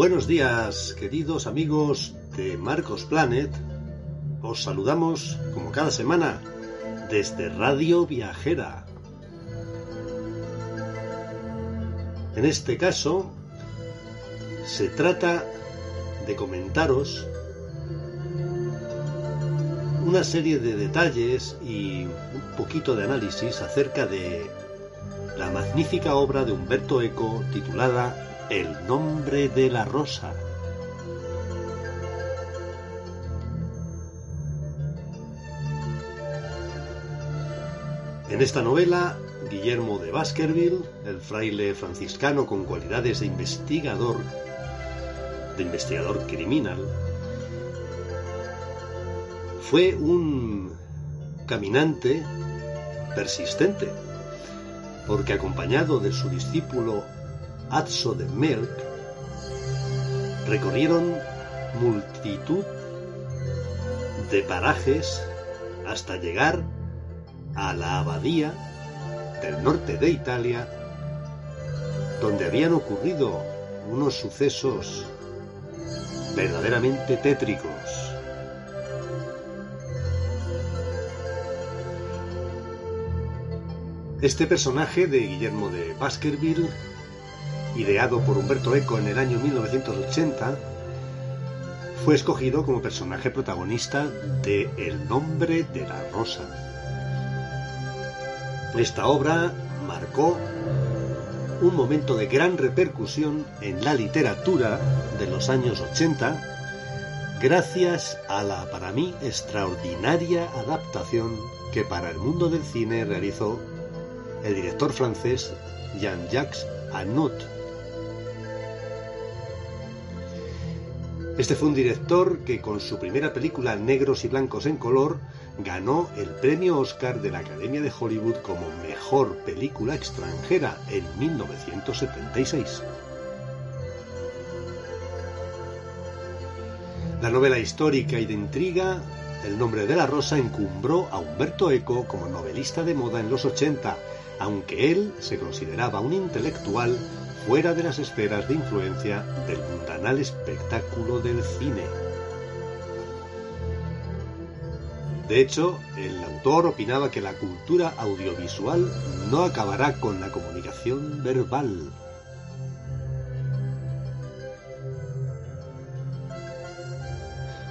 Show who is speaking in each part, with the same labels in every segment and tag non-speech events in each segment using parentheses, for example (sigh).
Speaker 1: Buenos días, queridos amigos de Marcos Planet. Os saludamos, como cada semana, desde Radio Viajera. En este caso, se trata de comentaros una serie de detalles y un poquito de análisis acerca de la magnífica obra de Humberto Eco titulada El nombre de la rosa. En esta novela, Guillermo de Baskerville, el fraile franciscano con cualidades de investigador, de investigador criminal, fue un caminante persistente, porque acompañado de su discípulo Atso de Melk, recorrieron multitud de parajes hasta llegar a la abadía del norte de Italia, donde habían ocurrido unos sucesos verdaderamente tétricos. Este personaje de Guillermo de Baskerville, ideado por Humberto Eco en el año 1980, fue escogido como personaje protagonista de El nombre de la rosa. Esta obra marcó un momento de gran repercusión en la literatura de los años 80 gracias a la para mí extraordinaria adaptación que para el mundo del cine realizó el director francés Jean-Jacques Annaud. Este fue un director que con su primera película Negros y Blancos en Color ganó el premio Oscar de la Academia de Hollywood como Mejor Película Extranjera en 1976. La novela histórica y de intriga El nombre de la rosa encumbró a Humberto Eco como novelista de moda en los 80, aunque él se consideraba un intelectual fuera de las esferas de influencia del mundanal espectáculo del cine. De hecho, el autor opinaba que la cultura audiovisual no acabará con la comunicación verbal.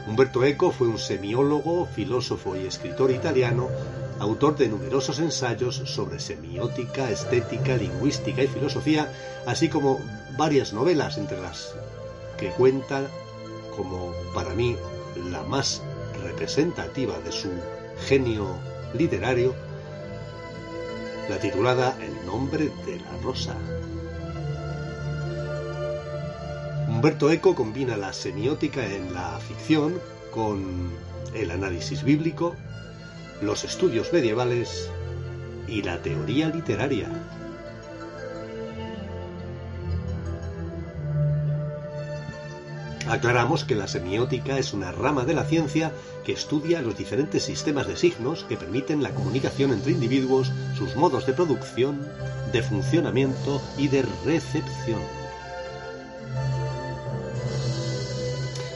Speaker 1: Humberto Eco fue un semiólogo, filósofo y escritor italiano, autor de numerosos ensayos sobre semiótica, estética, lingüística y filosofía, así como varias novelas, entre las que cuenta como para mí la más representativa de su genio literario, la titulada El nombre de la rosa. Humberto Eco combina la semiótica en la ficción con el análisis bíblico, los estudios medievales y la teoría literaria. Aclaramos que la semiótica es una rama de la ciencia que estudia los diferentes sistemas de signos que permiten la comunicación entre individuos, sus modos de producción, de funcionamiento y de recepción.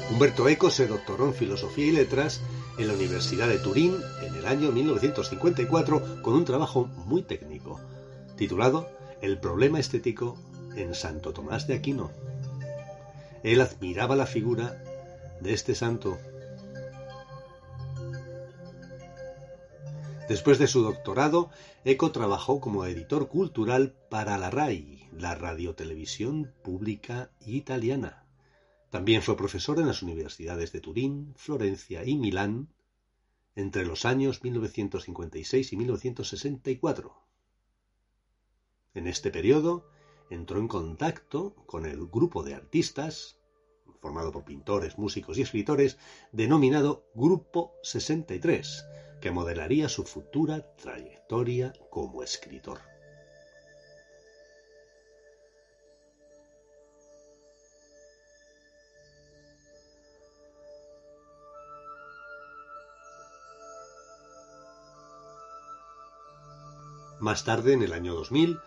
Speaker 1: Humberto Eco se doctoró en Filosofía y Letras en la Universidad de Turín en el año 1954 con un trabajo muy técnico, titulado El problema estético en Santo Tomás de Aquino. Él admiraba la figura de este santo. Después de su doctorado, Eco trabajó como editor cultural para la RAI, la radiotelevisión pública italiana. También fue profesor en las universidades de Turín, Florencia y Milán entre los años 1956 y 1964. En este periodo entró en contacto con el grupo de artistas, formado por pintores, músicos y escritores, denominado Grupo 63, que modelaría su futura trayectoria como escritor. Más tarde, en el año 2000,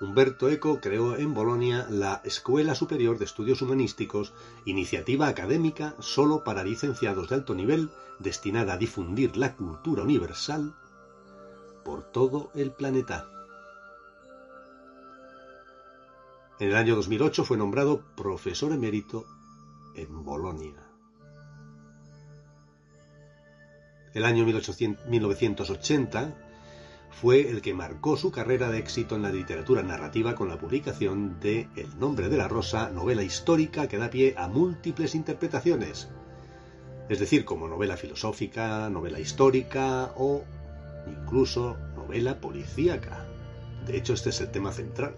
Speaker 1: Umberto Eco creó en Bolonia la Escuela Superior de Estudios Humanísticos, iniciativa académica solo para licenciados de alto nivel destinada a difundir la cultura universal por todo el planeta. En el año 2008 fue nombrado profesor emérito en Bolonia. El año 1980 fue el que marcó su carrera de éxito en la literatura narrativa con la publicación de El nombre de la rosa, novela histórica que da pie a múltiples interpretaciones, es decir, como novela filosófica, novela histórica o incluso novela policíaca. De hecho, este es el tema central,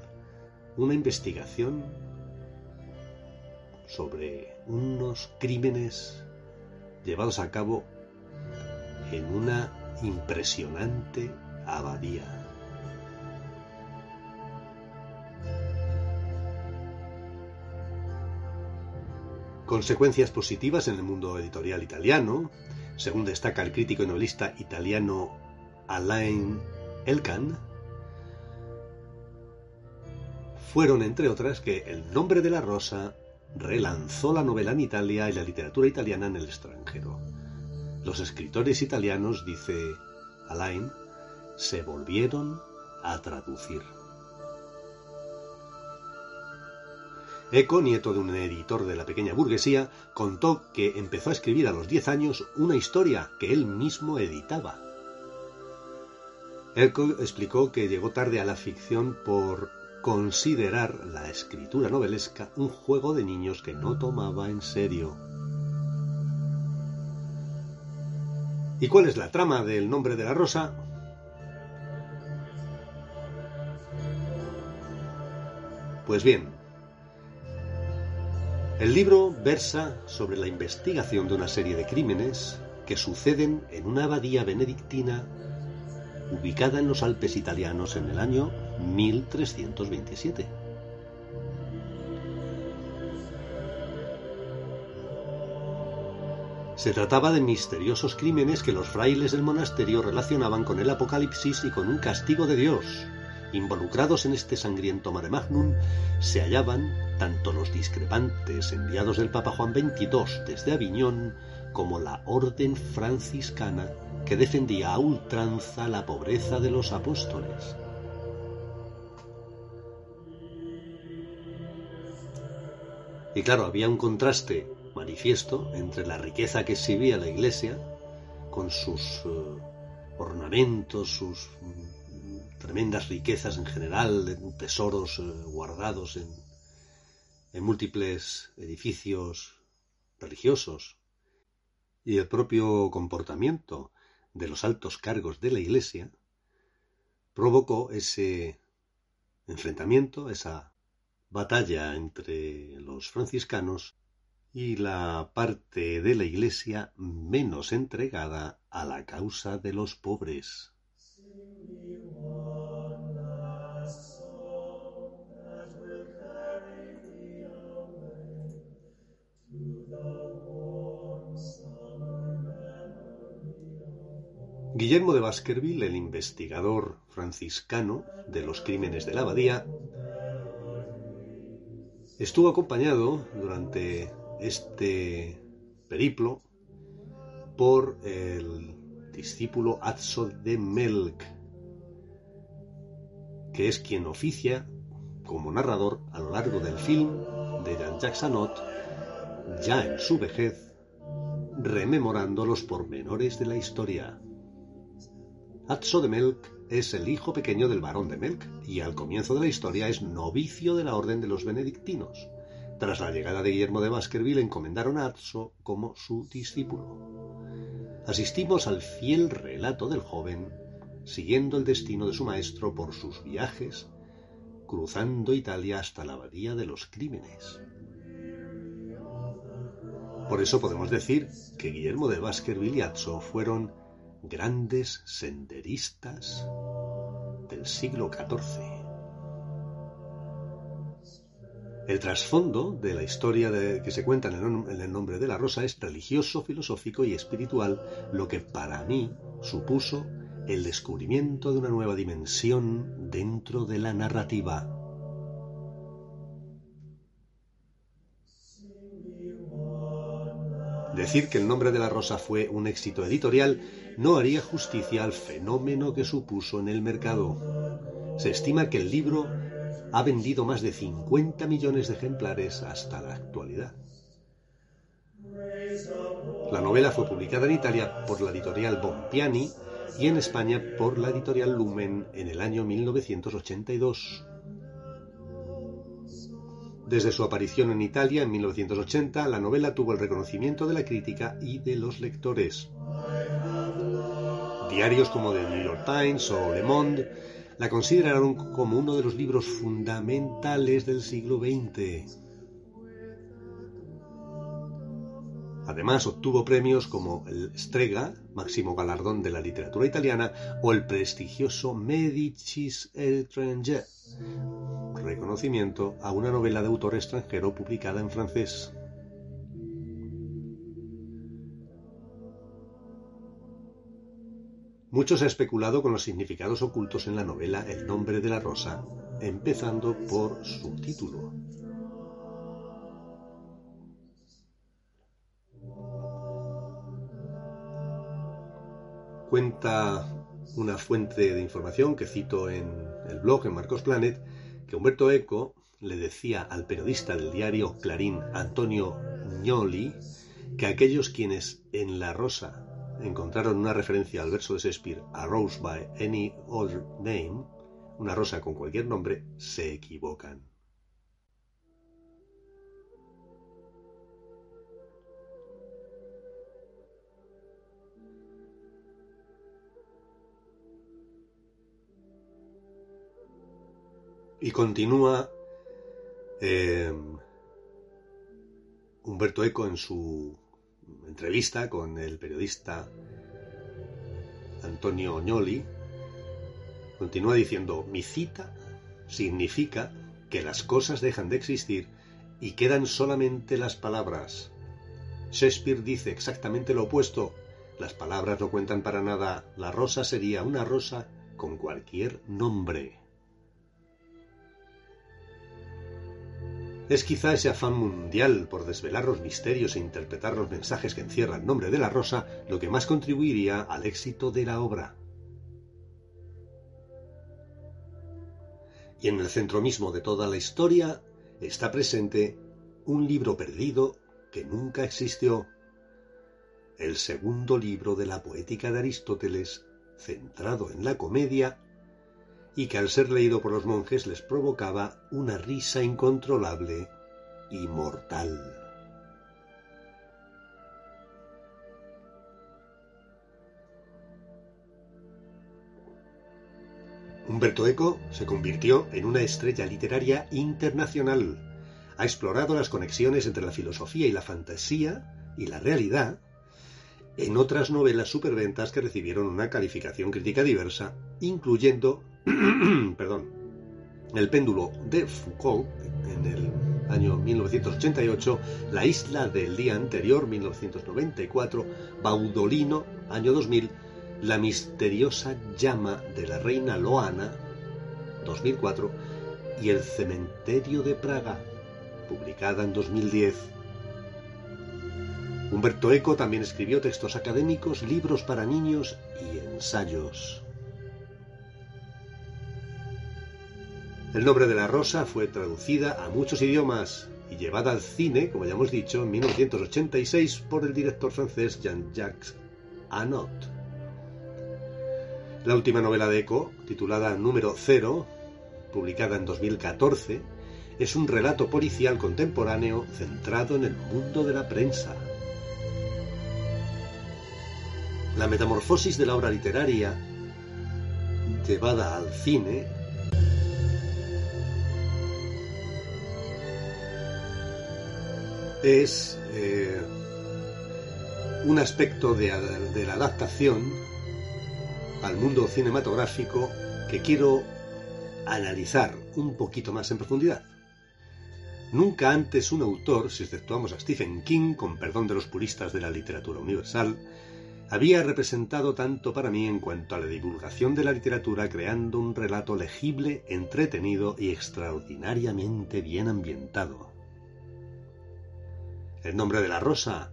Speaker 1: una investigación sobre unos crímenes llevados a cabo en una impresionante abadía. Consecuencias positivas en el mundo editorial italiano, según destaca el crítico y novelista italiano Alain Elkan, fueron, entre otras, que El nombre de la rosa relanzó la novela en Italia y la literatura italiana en el extranjero. Los escritores italianos, dice Alain, se volvieron a traducir. Eco, nieto de un editor de la pequeña burguesía, contó que empezó a escribir a los diez años una historia que él mismo editaba. Eco explicó que llegó tarde a la ficción por considerar la escritura novelesca un juego de niños que no tomaba en serio. ¿Y cuál es la trama del nombre de la rosa? Pues bien, el libro versa sobre la investigación de una serie de crímenes que suceden en una abadía benedictina ubicada en los Alpes italianos en el año 1327. Se trataba de misteriosos crímenes que los frailes del monasterio relacionaban con el Apocalipsis y con un castigo de Dios, Involucrados en este sangriento mare magnum se hallaban tanto los discrepantes enviados del Papa Juan XXII desde Aviñón como la orden franciscana que defendía a ultranza la pobreza de los apóstoles. Y claro, había un contraste manifiesto entre la riqueza que exhibía la iglesia, con sus eh, ornamentos, sus tremendas riquezas en general, tesoros eh, guardados en, en múltiples edificios religiosos y el propio comportamiento de los altos cargos de la Iglesia provocó ese enfrentamiento, esa batalla entre los franciscanos y la parte de la Iglesia menos entregada a la causa de los pobres. Guillermo de Baskerville, el investigador franciscano de los crímenes de la abadía, estuvo acompañado durante este periplo por el discípulo Atso de Melk, que es quien oficia como narrador a lo largo del film de Jean-Jacques Sanot, ya en su vejez, rememorando los pormenores de la historia. Atso de Melk es el hijo pequeño del barón de Melk y al comienzo de la historia es novicio de la orden de los benedictinos. Tras la llegada de Guillermo de Baskerville encomendaron a Atso como su discípulo. Asistimos al fiel relato del joven, siguiendo el destino de su maestro por sus viajes, cruzando Italia hasta la abadía de los crímenes. Por eso podemos decir que Guillermo de Baskerville y Atso fueron grandes senderistas del siglo XIV. El trasfondo de la historia que se cuenta en el, nombre de la rosa es religioso, filosófico y espiritual, lo que para mí supuso el descubrimiento de una nueva dimensión dentro de la narrativa. Decir que el nombre de la rosa fue un éxito editorial no haría justicia al fenómeno que supuso en el mercado. Se estima que el libro ha vendido más de 50 millones de ejemplares hasta la actualidad. La novela fue publicada en Italia por la editorial Bompiani y en España por la editorial Lumen en el año 1982. Desde su aparición en Italia en 1980, la novela tuvo el reconocimiento de la crítica y de los lectores. Diarios como The New York Times o Le Monde la consideraron como uno de los libros fundamentales del siglo XX. Además, obtuvo premios como el Strega, máximo galardón de la literatura italiana, o el prestigioso Medicis Étranger, reconocimiento a una novela de autor extranjero publicada en francés. Mucho se ha especulado con los significados ocultos en la novela El nombre de la rosa, empezando por su título. Cuenta una fuente de información que cito en el blog en Marcos Planet que Humberto Eco le decía al periodista del diario Clarín Antonio Gnoli que aquellos quienes en La Rosa encontraron una referencia al verso de Shakespeare A Rose by Any Other Name, una rosa con cualquier nombre, se equivocan. Y continúa eh, Humberto Eco en su entrevista con el periodista Antonio Oñoli. Continúa diciendo, mi cita significa que las cosas dejan de existir y quedan solamente las palabras. Shakespeare dice exactamente lo opuesto. Las palabras no cuentan para nada. La rosa sería una rosa con cualquier nombre. Es quizá ese afán mundial por desvelar los misterios e interpretar los mensajes que encierra el nombre de la rosa lo que más contribuiría al éxito de la obra. Y en el centro mismo de toda la historia está presente un libro perdido que nunca existió, el segundo libro de la poética de Aristóteles, centrado en la comedia y que al ser leído por los monjes les provocaba una risa incontrolable y mortal. Humberto Eco se convirtió en una estrella literaria internacional. Ha explorado las conexiones entre la filosofía y la fantasía y la realidad en otras novelas superventas que recibieron una calificación crítica diversa, incluyendo (clears throat) perdón, El péndulo de Foucault en el año 1988, La isla del día anterior 1994, Baudolino año 2000, La misteriosa llama de la reina Loana 2004 y El cementerio de Praga, publicada en 2010. Humberto Eco también escribió textos académicos, libros para niños y ensayos. El nombre de la rosa fue traducida a muchos idiomas y llevada al cine, como ya hemos dicho, en 1986 por el director francés Jean-Jacques Anot. La última novela de Eco, titulada Número Cero, publicada en 2014, es un relato policial contemporáneo centrado en el mundo de la prensa. La metamorfosis de la obra literaria llevada al cine es eh, un aspecto de, de la adaptación al mundo cinematográfico que quiero analizar un poquito más en profundidad. Nunca antes un autor, si exceptuamos a Stephen King, con perdón de los puristas de la literatura universal, había representado tanto para mí en cuanto a la divulgación de la literatura creando un relato legible, entretenido y extraordinariamente bien ambientado. El nombre de la rosa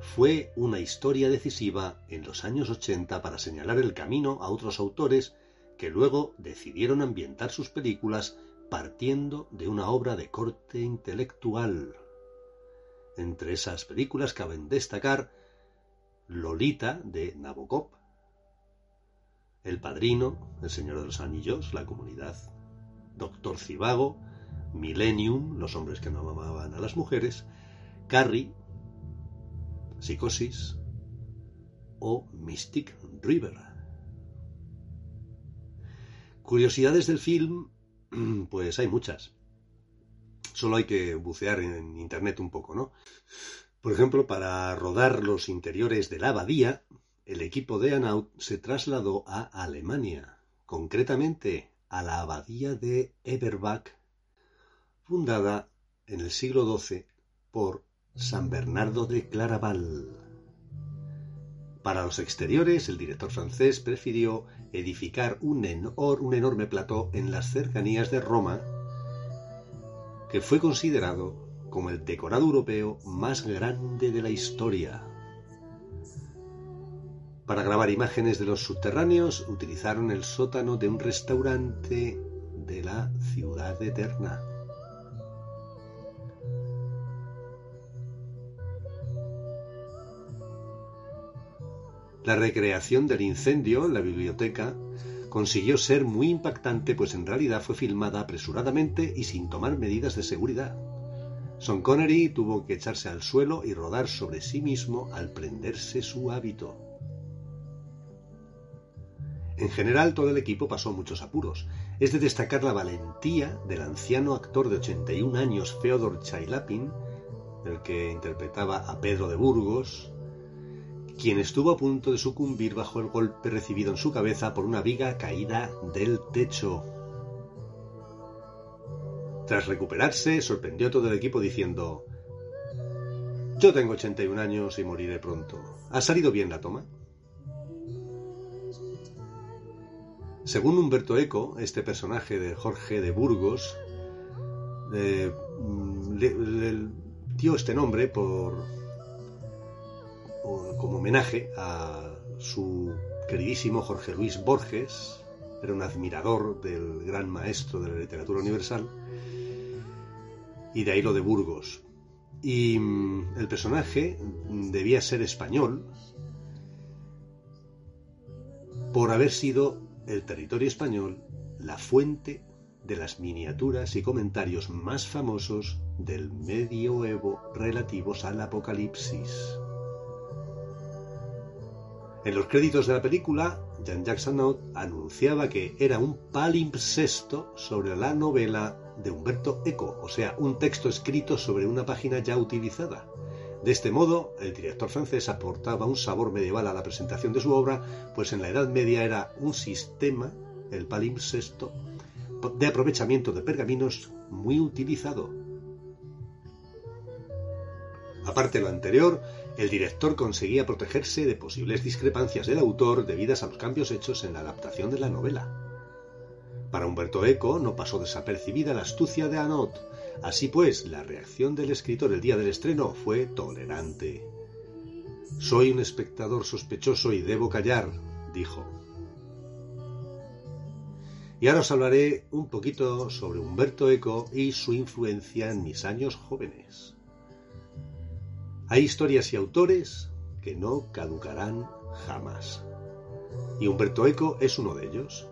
Speaker 1: fue una historia decisiva en los años 80 para señalar el camino a otros autores que luego decidieron ambientar sus películas partiendo de una obra de corte intelectual. Entre esas películas caben destacar Lolita de Nabokov, El Padrino, El Señor de los Anillos, La Comunidad, Doctor Cibago, Millennium, Los hombres que no amaban a las mujeres, Carrie, Psicosis o Mystic River. Curiosidades del film, (clears throat) pues hay muchas. Solo hay que bucear en internet un poco, ¿no? Por ejemplo, para rodar los interiores de la abadía, el equipo de Anaut se trasladó a Alemania, concretamente a la abadía de Eberbach, fundada en el siglo XII por San Bernardo de Claraval. Para los exteriores, el director francés prefirió edificar un, un enorme plató en las cercanías de Roma, que fue considerado como el decorado europeo más grande de la historia. Para grabar imágenes de los subterráneos utilizaron el sótano de un restaurante de la ciudad eterna. La recreación del incendio en la biblioteca consiguió ser muy impactante, pues en realidad fue filmada apresuradamente y sin tomar medidas de seguridad. Son Connery tuvo que echarse al suelo y rodar sobre sí mismo al prenderse su hábito. En general, todo el equipo pasó muchos apuros. Es de destacar la valentía del anciano actor de 81 años, Feodor Chailapin, el que interpretaba a Pedro de Burgos, quien estuvo a punto de sucumbir bajo el golpe recibido en su cabeza por una viga caída del techo. Tras recuperarse, sorprendió a todo el equipo diciendo Yo tengo 81 años y moriré pronto. ¿Ha salido bien la toma? Según Humberto Eco, este personaje de Jorge de Burgos mm, le, dio este nombre por, como homenaje a su queridísimo Jorge Luis Borges, era un admirador del gran maestro de la literatura universal, y de ahí lo de Burgos. Y mm, el personaje debía ser español por haber sido el territorio español la fuente de las miniaturas y comentarios más famosos del medioevo relativos al apocalipsis. En los créditos de la película, Jean-Jacques anunciaba que era un palimpsesto sobre la novela de Humberto Eco, o sea, un texto escrito sobre una página ya utilizada. De este modo, el director francés aportaba un sabor medieval a la presentación de su obra, pues en la Edad Media era un sistema, el palimpsesto, de aprovechamiento de pergaminos muy utilizado. Aparte de lo anterior, el director conseguía protegerse de posibles discrepancias del autor debidas a los cambios hechos en la adaptación de la novela. Para Humberto Eco no pasó desapercibida la astucia de Anot. Así pues, la reacción del escritor el día del estreno fue tolerante. Soy un espectador sospechoso y debo callar, dijo. Y ahora os hablaré un poquito sobre Humberto Eco y su influencia en mis años jóvenes. Hay historias y autores que no caducarán jamás. Y Humberto Eco es uno de ellos.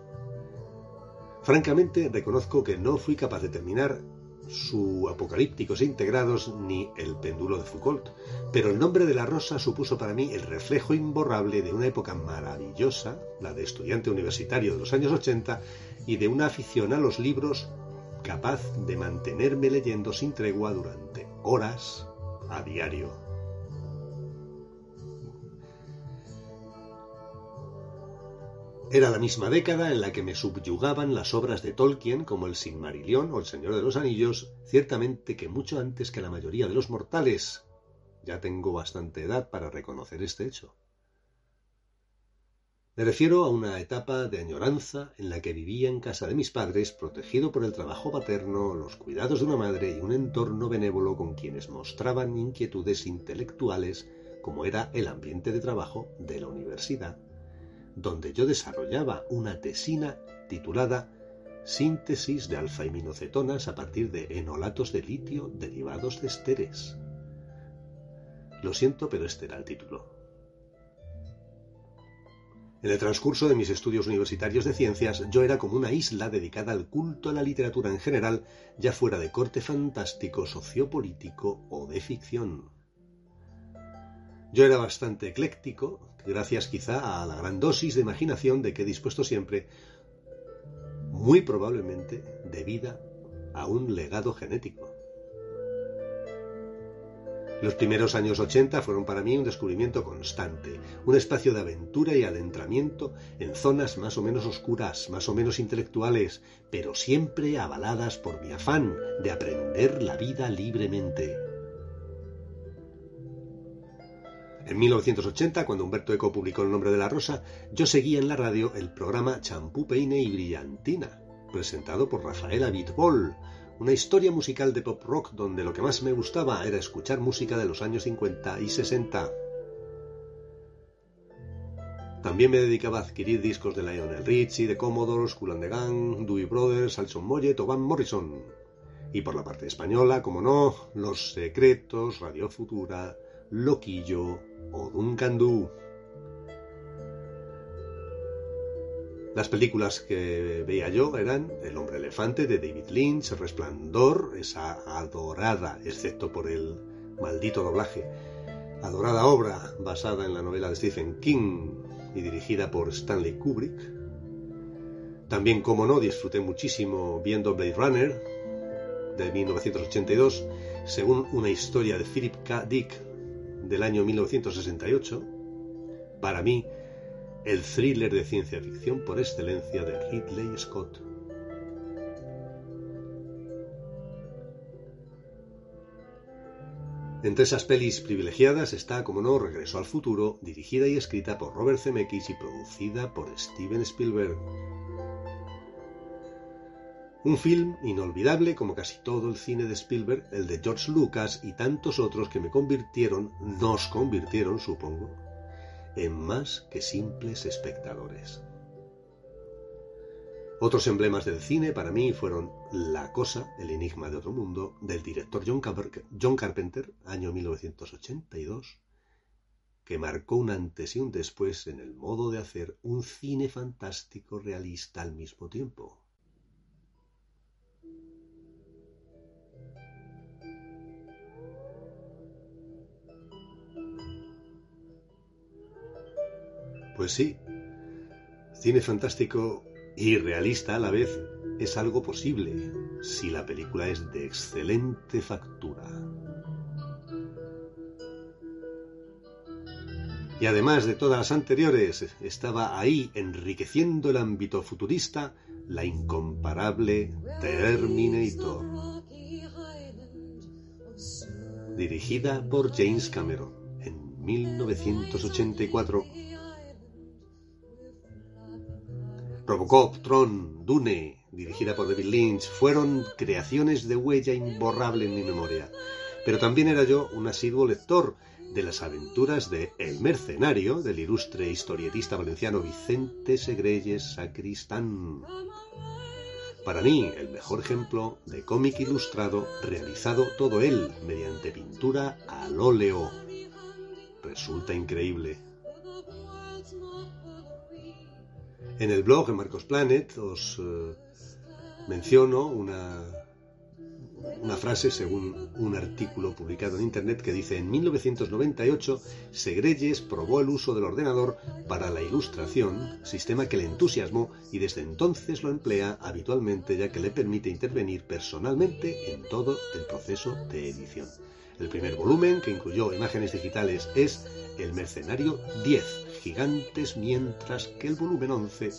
Speaker 1: Francamente, reconozco que no fui capaz de terminar su Apocalípticos Integrados ni El péndulo de Foucault, pero el nombre de la rosa supuso para mí el reflejo imborrable de una época maravillosa, la de estudiante universitario de los años 80, y de una afición a los libros capaz de mantenerme leyendo sin tregua durante horas a diario. Era la misma década en la que me subyugaban las obras de Tolkien como El Silmarillion o El Señor de los Anillos, ciertamente que mucho antes que la mayoría de los mortales. Ya tengo bastante edad para reconocer este hecho. Me refiero a una etapa de añoranza en la que vivía en casa de mis padres, protegido por el trabajo paterno, los cuidados de una madre y un entorno benévolo con quienes mostraban inquietudes intelectuales, como era el ambiente de trabajo de la universidad, donde yo desarrollaba una tesina titulada Síntesis de alfa-aminocetonas a partir de enolatos de litio derivados de esteres. Lo siento, pero este era el título. En el transcurso de mis estudios universitarios de ciencias, yo era como una isla dedicada al culto a la literatura en general, ya fuera de corte fantástico, sociopolítico o de ficción. Yo era bastante ecléctico, gracias quizá a la gran dosis de imaginación de que he dispuesto siempre, muy probablemente debida a un legado genético. Los primeros años 80 fueron para mí un descubrimiento constante, un espacio de aventura y adentramiento en zonas más o menos oscuras, más o menos intelectuales, pero siempre avaladas por mi afán de aprender la vida libremente. En 1980, cuando Humberto Eco publicó El nombre de la rosa, yo seguía en la radio el programa Champú, Peine y Brillantina, presentado por Rafael Abitbol, una historia musical de pop rock donde lo que más me gustaba era escuchar música de los años 50 y 60. También me dedicaba a adquirir discos de Lionel Richie, de Commodore, Cool the Dewey Brothers, Alson Moyet o Van Morrison. Y por la parte española, como no, Los Secretos, Radio Futura, Loquillo o Duncan Du. Las películas que veía yo eran El hombre elefante de David Lynch, Resplandor, esa adorada, excepto por el maldito doblaje, adorada obra basada en la novela de Stephen King y dirigida por Stanley Kubrick. También, como no, disfruté muchísimo viendo Blade Runner de 1982, según una historia de Philip K. Dick del año 1968. Para mí, el thriller de ciencia ficción por excelencia de Ridley Scott. Entre esas pelis privilegiadas está, como no, Regreso al futuro, dirigida y escrita por Robert Zemeckis y producida por Steven Spielberg. Un film inolvidable como casi todo el cine de Spielberg, el de George Lucas y tantos otros que me convirtieron, nos convirtieron, supongo, en más que simples espectadores. Otros emblemas del cine para mí fueron La Cosa, el enigma de otro mundo, del director John Carpenter, año 1982, que marcó un antes y un después en el modo de hacer un cine fantástico realista al mismo tiempo. Pues sí, cine fantástico y realista a la vez es algo posible si la película es de excelente factura. Y además de todas las anteriores, estaba ahí enriqueciendo el ámbito futurista la incomparable Terminator, dirigida por James Cameron en 1984 Robocop, Tron, Dune, dirigida por David Lynch, fueron creaciones de huella imborrable en mi memoria. Pero también era yo un asiduo lector de las aventuras de El Mercenario, del ilustre historietista valenciano Vicente Segreyes Sacristán. Para mí, el mejor ejemplo de cómic ilustrado realizado todo él mediante pintura al óleo. Resulta increíble. En el blog, en Marcos Planet, os eh, menciono una, una frase según un artículo publicado en Internet que dice en 1998 Segreyes probó el uso del ordenador para la ilustración, sistema que le entusiasmó y desde entonces lo emplea habitualmente ya que le permite intervenir personalmente en todo el proceso de edición. El primer volumen, que incluyó imágenes digitales, es El Mercenario 10, gigantes, mientras que el volumen 11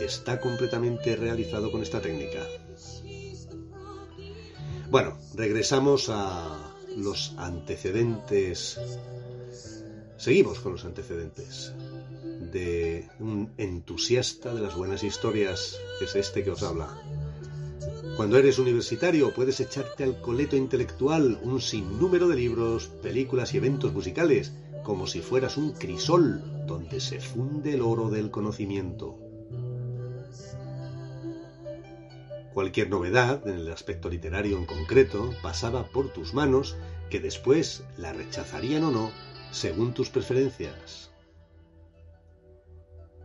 Speaker 1: está completamente realizado con esta técnica. Bueno, regresamos a los antecedentes. Seguimos con los antecedentes de un entusiasta de las buenas historias, que es este que os habla. Cuando eres universitario puedes echarte al coleto intelectual un sinnúmero de libros, películas y eventos musicales, como si fueras un crisol donde se funde el oro del conocimiento. Cualquier novedad en el aspecto literario en concreto pasaba por tus manos que después la rechazarían o no según tus preferencias.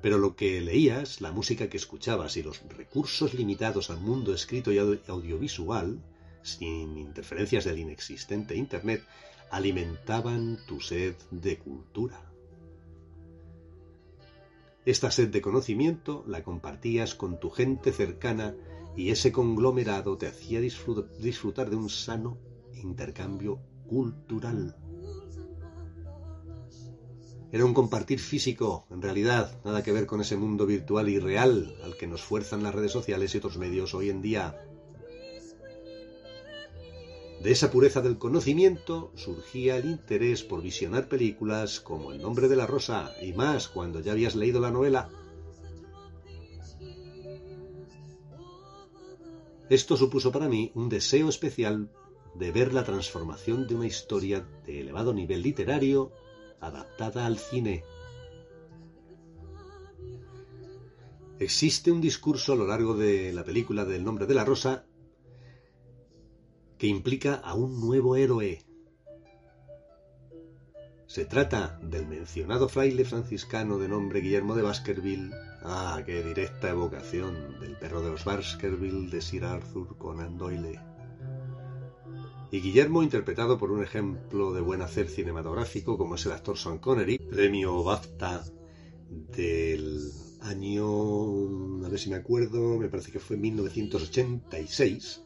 Speaker 1: Pero lo que leías, la música que escuchabas y los recursos limitados al mundo escrito y audiovisual, sin interferencias del inexistente Internet, alimentaban tu sed de cultura. Esta sed de conocimiento la compartías con tu gente cercana y ese conglomerado te hacía disfrutar de un sano intercambio cultural. Era un compartir físico, en realidad, nada que ver con ese mundo virtual y real al que nos fuerzan las redes sociales y otros medios hoy en día. De esa pureza del conocimiento surgía el interés por visionar películas como El nombre de la rosa y más cuando ya habías leído la novela. Esto supuso para mí un deseo especial de ver la transformación de una historia de elevado nivel literario adaptada al cine. Existe un discurso a lo largo de la película del nombre de la rosa que implica a un nuevo héroe. Se trata del mencionado fraile franciscano de nombre Guillermo de Baskerville. Ah, qué directa evocación del perro de los Baskerville de Sir Arthur Conan Doyle. Y Guillermo, interpretado por un ejemplo de buen hacer cinematográfico como es el actor Sean Connery, premio BAFTA del año, a ver si me acuerdo, me parece que fue 1986,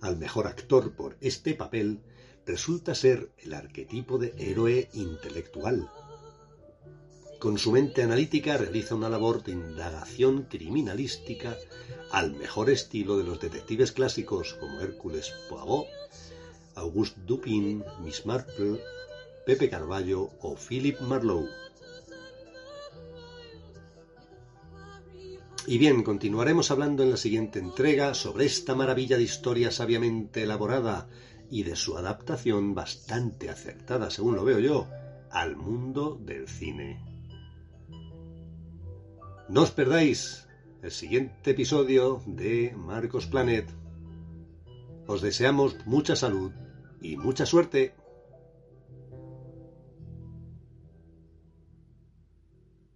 Speaker 1: al mejor actor por este papel, resulta ser el arquetipo de héroe intelectual. Con su mente analítica realiza una labor de indagación criminalística al mejor estilo de los detectives clásicos como Hércules Poirot Auguste Dupin, Miss Marple, Pepe Carballo o Philip Marlowe. Y bien, continuaremos hablando en la siguiente entrega sobre esta maravilla de historia sabiamente elaborada y de su adaptación bastante acertada, según lo veo yo, al mundo del cine. No os perdáis el siguiente episodio de Marcos Planet. Os deseamos mucha salud y mucha suerte.